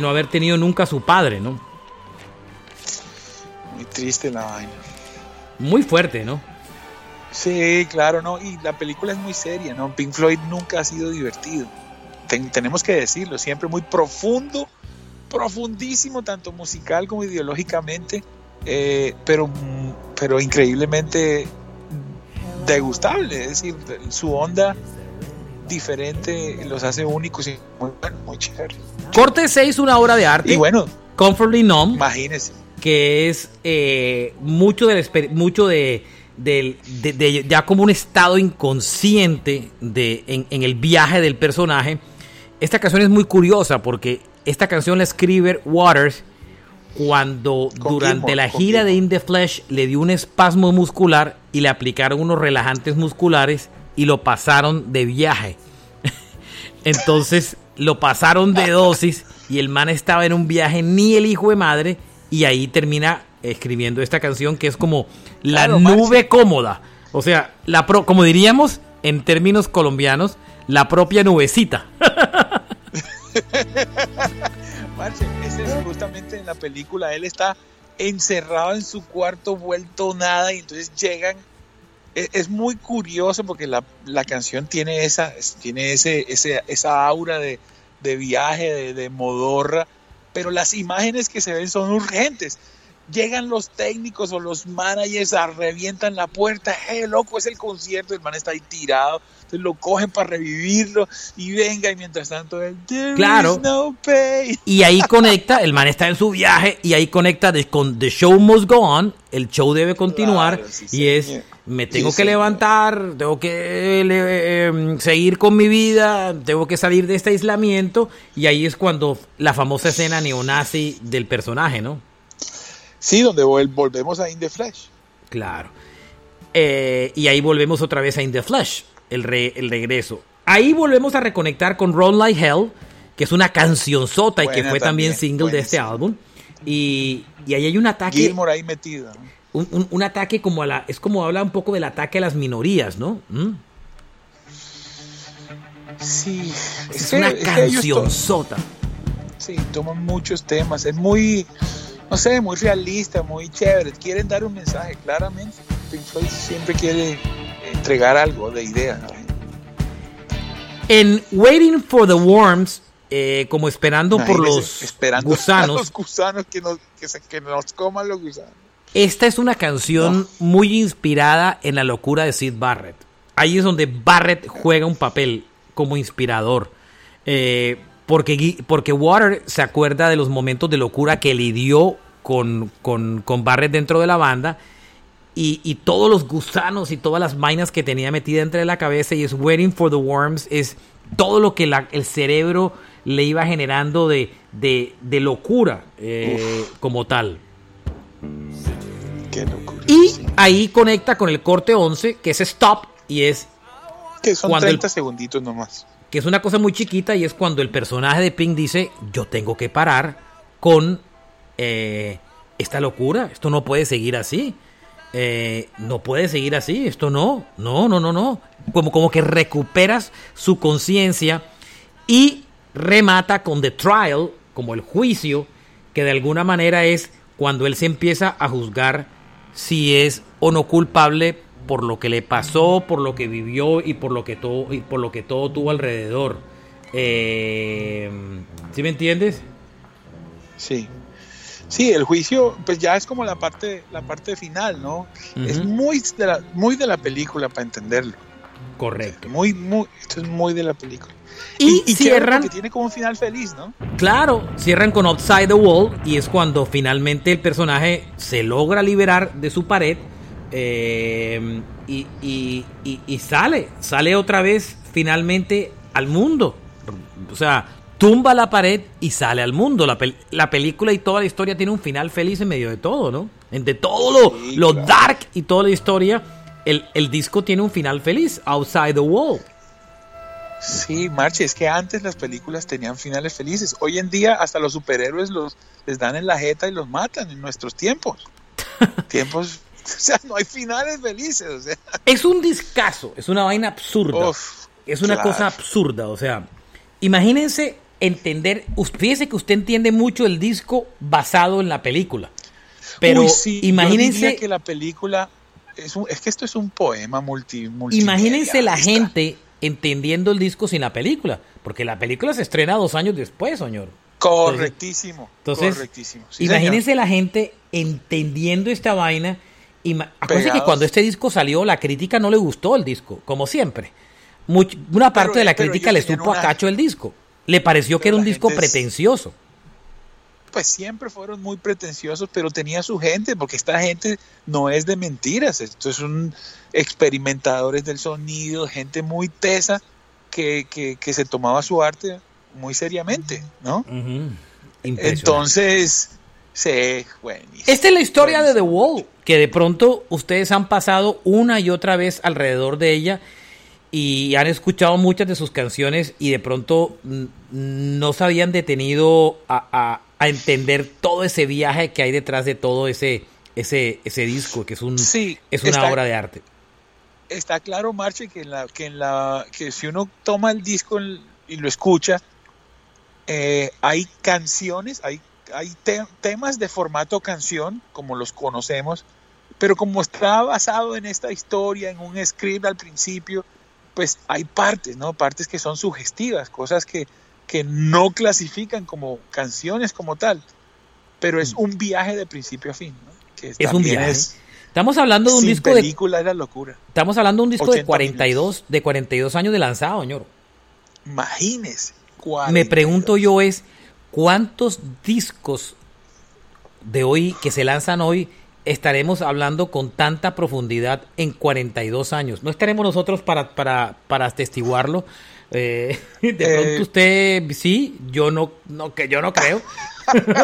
S2: no haber tenido nunca a su padre, ¿no?
S3: Muy triste la vaina.
S2: Muy fuerte, ¿no?
S3: Sí, claro, ¿no? Y la película es muy seria, ¿no? Pink Floyd nunca ha sido divertido. tenemos que decirlo, siempre muy profundo profundísimo, tanto musical como ideológicamente, eh, pero, pero increíblemente degustable, es decir, su onda diferente los hace únicos y muy bueno, muy chévere.
S2: Corte 6, una obra de arte.
S3: Y bueno,
S2: Comfortably Numb.
S3: Imagínese.
S2: Que es eh, mucho, del, mucho de, ya como un estado inconsciente de, en, en, el viaje del personaje. Esta canción es muy curiosa porque esta canción la escribe Waters cuando durante la gira de In the Flesh le dio un espasmo muscular y le aplicaron unos relajantes musculares y lo pasaron de viaje. Entonces lo pasaron de dosis y el man estaba en un viaje ni el hijo de madre y ahí termina escribiendo esta canción que es como la nube cómoda. O sea, la como diríamos en términos colombianos, la propia nubecita.
S3: ese es justamente en la película, él está encerrado en su cuarto, vuelto nada, y entonces llegan. E, es, muy curioso porque la, canción tiene esa, tiene ese, ese esa aura de, viaje, de, de modorra, pero las imágenes que se ven son urgentes llegan los técnicos o los managers, a revientan la puerta, ¡eh, loco! Es el concierto, el man está ahí tirado, entonces lo cogen para revivirlo y venga, y mientras tanto él,
S2: claro. Y ahí conecta, el man está en su viaje y ahí conecta con The Show Must Go On, el show debe continuar y es me tengo que levantar, tengo que em, seguir con mi vida, tengo que salir de este aislamiento y ahí es cuando la famosa escena neonazi del personaje, ¿no?
S3: Sí, donde volvemos a In the Flash.
S2: Claro. Eh, y ahí volvemos otra vez a In the Flash, el, el regreso. Ahí volvemos a reconectar con Run Like Hell, que es una canción sota y que fue también, single de este álbum. Y, y, ahí hay un ataque.
S3: Gilmore ahí metido.
S2: Un, un, ataque como a la. Es como habla un poco del ataque a las minorías, ¿no? ¿Mm?
S3: Sí.
S2: Es, una canción sota.
S3: Sí, toman muchos temas. Es muy no sé, muy realista, muy chévere. Quieren dar un mensaje, claramente. Pink Floyd siempre quiere entregar algo de idea.
S2: En Waiting for the Worms, eh, como esperando por los gusanos.
S3: los gusanos que nos, que, nos coman los gusanos.
S2: Esta es una canción muy inspirada en la locura de Sid Barrett. Ahí es donde Barrett juega un papel como inspirador. Eh, porque, porque Water se acuerda de los momentos de locura que lidió con, con, con Barrett dentro de la banda. Y, todos los gusanos y todas las vainas que tenía metida entre la cabeza y es Waiting for the Worms, es todo lo que el cerebro le iba generando de, de, locura eh, como tal.
S3: Qué locura.
S2: Y ahí conecta con el corte 11, que es Stop, y es...
S3: Que son 30 segunditos nomás
S2: que es una cosa muy chiquita y es cuando el personaje de Pink dice, yo tengo que parar con eh, esta locura, esto no puede seguir así, eh, no puede seguir así, esto no, no, no, no, no, como, como que recuperas su conciencia Y remata con The Trial, como el juicio, que de alguna manera es cuando él se empieza a juzgar si es o no culpable por lo que le pasó, por lo que vivió y por lo que todo, y por lo que todo tuvo alrededor. Eh, ¿Sí me entiendes?
S3: Sí. Sí, el juicio, pues ya es como la parte, la parte final, ¿no? Es muy de, la, muy de la película para entenderlo.
S2: Correcto.
S3: Muy, muy, esto es muy de la película.
S2: Y, cierran.
S3: Que tiene como un final feliz, ¿no?
S2: Claro, cierran con Outside the Wall y es cuando finalmente el personaje se logra liberar de su pared eh, y, y, y, sale, sale otra vez finalmente al mundo. O sea, tumba la pared y sale al mundo. La, la, película y toda la historia tiene un final feliz en medio de todo, ¿no? Entre todo lo, dark y toda la historia, el, el, disco tiene un final feliz, Outside the Wall.
S3: Sí, Marche, es que antes las películas tenían finales felices. Hoy en día hasta los superhéroes los, les dan en la jeta y los matan en nuestros tiempos. tiempos O sea, no hay finales felices.
S2: Es un discazo, es una vaina absurda. es una cosa absurda. O sea, imagínense entender. Fíjese que usted entiende mucho el disco basado en la película. Pero imagínense.
S3: que la película. Es, es, que esto es un poema multi,
S2: Imagínense la gente entendiendo el disco sin la película. Porque la película se estrena dos años después, señor.
S3: Correctísimo.
S2: Entonces, imagínense la gente entendiendo esta vaina y acuérdense que cuando este disco salió, la crítica no le gustó el disco, como siempre. una parte de la crítica le supo a cacho el disco. Le pareció que era un disco pretencioso.
S3: Pues siempre fueron muy pretenciosos, pero tenía su gente, porque esta gente no es de mentiras. Estos son experimentadores del sonido, gente muy tesa que, que, se tomaba su arte muy seriamente, ¿no? Entonces, sí, buenísimo.
S2: Esta es la historia de The Wall que de pronto ustedes han pasado una y otra vez alrededor de ella y han escuchado muchas de sus canciones y de pronto no se habían detenido a, entender todo ese viaje que hay detrás de todo ese, ese, ese disco, que es, un, es una obra de arte.
S3: Está claro, Marche, que, en la, que, en la, que si uno toma el disco y lo escucha, eh, hay canciones, hay, hay temas de formato canción, como los conocemos, pero como está basado en esta historia, en un script al principio, pues hay partes, ¿no? Partes que son sugestivas, cosas que, que no clasifican como canciones como tal, pero es mm. un viaje de principio a fin, ¿no?
S2: Que es un viaje. estamos hablando de un disco
S3: película de era locura.
S2: Estamos hablando de un disco de 42 de 42 años de lanzado, señor.
S3: Imagínese.
S2: Me pregunto yo es cuántos discos de hoy que se lanzan hoy estaremos hablando con tanta profundidad en 42 años. No estaremos nosotros para, para, para atestiguarlo. Eh, de pronto eh, usted sí, yo no, no que yo no creo.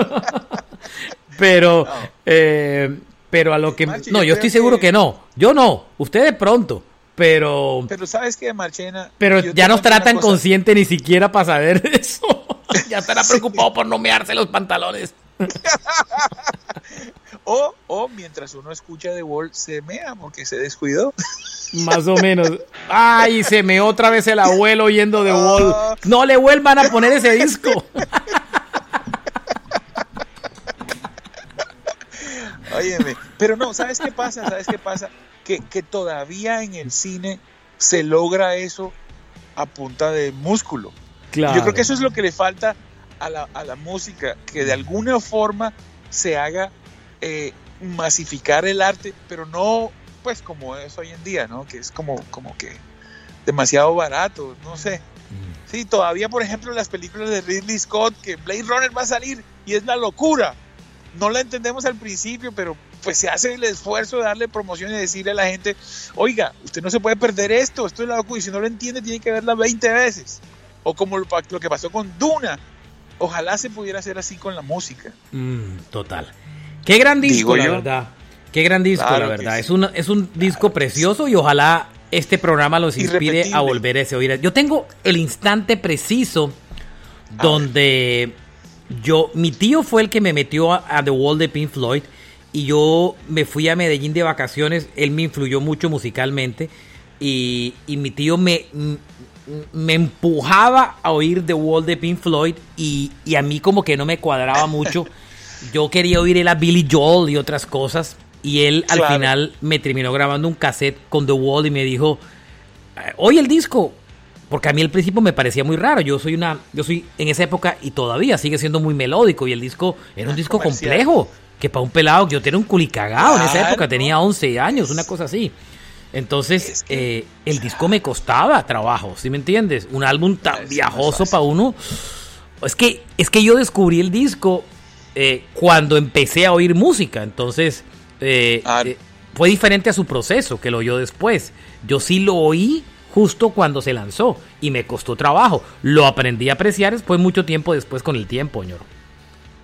S2: pero, eh, pero a lo que no, yo, estoy seguro que... no. Yo no. Usted de pronto. Pero,
S3: pero sabes que Marchena.
S2: Pero ya no estará tan consciente ni siquiera para saber eso. ya estará preocupado por no mearse los pantalones.
S3: o, o mientras uno escucha The Wall, se mea porque se descuidó.
S2: Más o menos. Ay, se me otra vez el abuelo oyendo The Wall. Ah. No le vuelvan a poner ese disco.
S3: Óyeme, pero no, ¿sabes qué pasa? ¿Sabes qué pasa? Que, que todavía en el cine se logra eso a punta de músculo. Yo creo que eso es lo que le falta a la, a la música, que de alguna forma se haga eh, masificar el arte, pero no pues como es hoy en día, ¿no? Que es como, como que demasiado barato, no sé. Mm. Sí, todavía, por ejemplo, las películas de Ridley Scott, que Blade Runner va a salir y es la locura. No la entendemos al principio, pero pues se hace el esfuerzo de darle promoción y decirle a la gente, oiga, usted no se puede perder esto, esto es la locura, y si no lo entiende tiene que verla 20 veces. O como lo, que pasó con Duna, Ojalá se pudiera hacer así con la música.
S2: Mm, total. Qué gran disco, la verdad. Qué gran disco, la verdad. Es, un, es un disco precioso y ojalá este programa los inspire a volver a ese oír. Yo tengo el instante preciso donde yo, mi tío fue el que me metió a, The Wall de Pink Floyd y yo me fui a Medellín de vacaciones. Él me influyó mucho musicalmente y, y mi tío me me empujaba a oír The Wall de Pink Floyd y, y a mí como que no me cuadraba mucho. Yo quería oír él a Billy Joel y otras cosas. Y él al
S3: Claro.
S2: final me terminó grabando un cassette con The Wall y me dijo, "Eh, oye el disco. Porque a mí al principio me parecía muy raro. Yo soy una, yo soy en esa época y todavía sigue siendo muy melódico. Y el disco era un
S3: Ah,
S2: disco
S3: comercial.
S2: complejo. Que para un pelado, yo tenía un culicagado en esa
S3: Claro.
S2: época, tenía 11 años, una cosa así. Entonces,
S3: Es que-
S2: eh, el disco me costaba trabajo, ¿sí me entiendes? Un álbum tan viajoso para uno. Es que, es que yo descubrí el disco eh, cuando empecé a oír música, entonces eh,
S3: Ah.
S2: eh, fue diferente a su proceso que lo oyó después. Yo sí lo oí justo cuando se lanzó y me costó trabajo. Lo aprendí a apreciar después, mucho tiempo después con el tiempo, ñoro.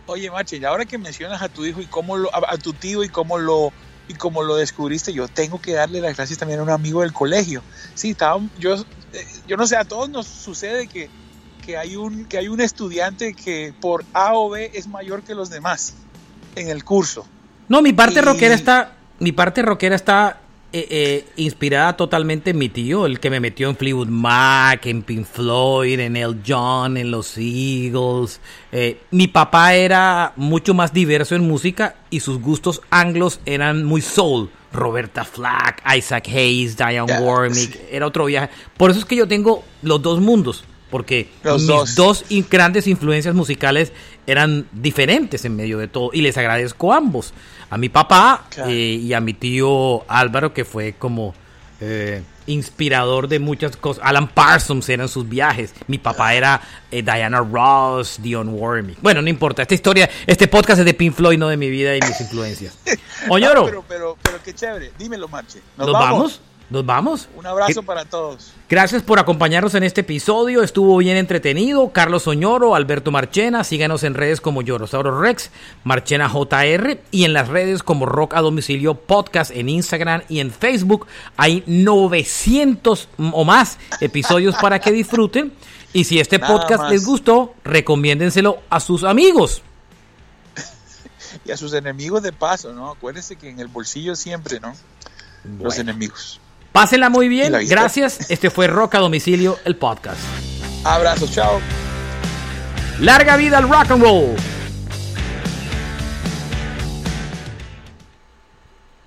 S3: Oye, Mache, y ahora que mencionas a tu hijo y cómo lo, a, a tu tío y cómo lo y cómo lo descubriste, yo tengo que darle las gracias también a un amigo del colegio. Sí, estaba, yo, eh, yo no sé, a todos nos sucede que, que hay un que hay un estudiante que por A o B es mayor que los demás en el curso.
S2: No, mi parte
S3: Y-
S2: rockera está. Mi parte rockera está eh, eh, inspirada totalmente en mi tío, el que me metió en Fleetwood Mac, en Pink Floyd, en El John, en los Eagles. Eh, mi papá era mucho más diverso en música y sus gustos anglos eran muy soul. Roberta Flack, Isaac Hayes, Diane Warwick,
S3: sí.
S2: era otro viaje. Por eso es que yo tengo los dos mundos, porque
S3: Los
S2: mis
S3: dos.
S2: grandes influencias musicales eran diferentes en medio de todo y les agradezco a ambos. A mi papá
S3: Claro.
S2: eh, y a mi tío Álvaro que fue como eh, inspirador de muchas cosas. Alan Parsons eran sus viajes. Mi papá era eh, Diana Ross, Dion Warwick. Bueno, no importa. Esta historia, este podcast es de Pink Floyd, no de mi vida y mis influencias. Oñoro,
S3: No, pero, pero, pero qué chévere. Dímelo, Mache.
S2: ¿nos vamos? ¿Nos vamos?
S3: Un abrazo
S2: ¿Qué-
S3: para todos.
S2: Gracias por acompañarnos en este episodio. Estuvo bien entretenido. Carlos Oñoro, Alberto Marchena. Síganos en redes como Yorosauro Rex, Marchena JR y en las redes como Rock a Domicilio Podcast en Instagram y en Facebook. Hay 900 o más episodios para que disfruten. Y si este
S3: Nada
S2: podcast
S3: más.
S2: les gustó, recomiéndenselo a sus amigos.
S3: Y a sus enemigos de paso, ¿no? Acuérdense que en el bolsillo siempre, ¿no? Los enemigos.
S2: Pásenla muy bien. Gracias. Este fue Rock a Domicilio, el podcast.
S3: Abrazos, chao.
S2: Larga vida al rock and roll.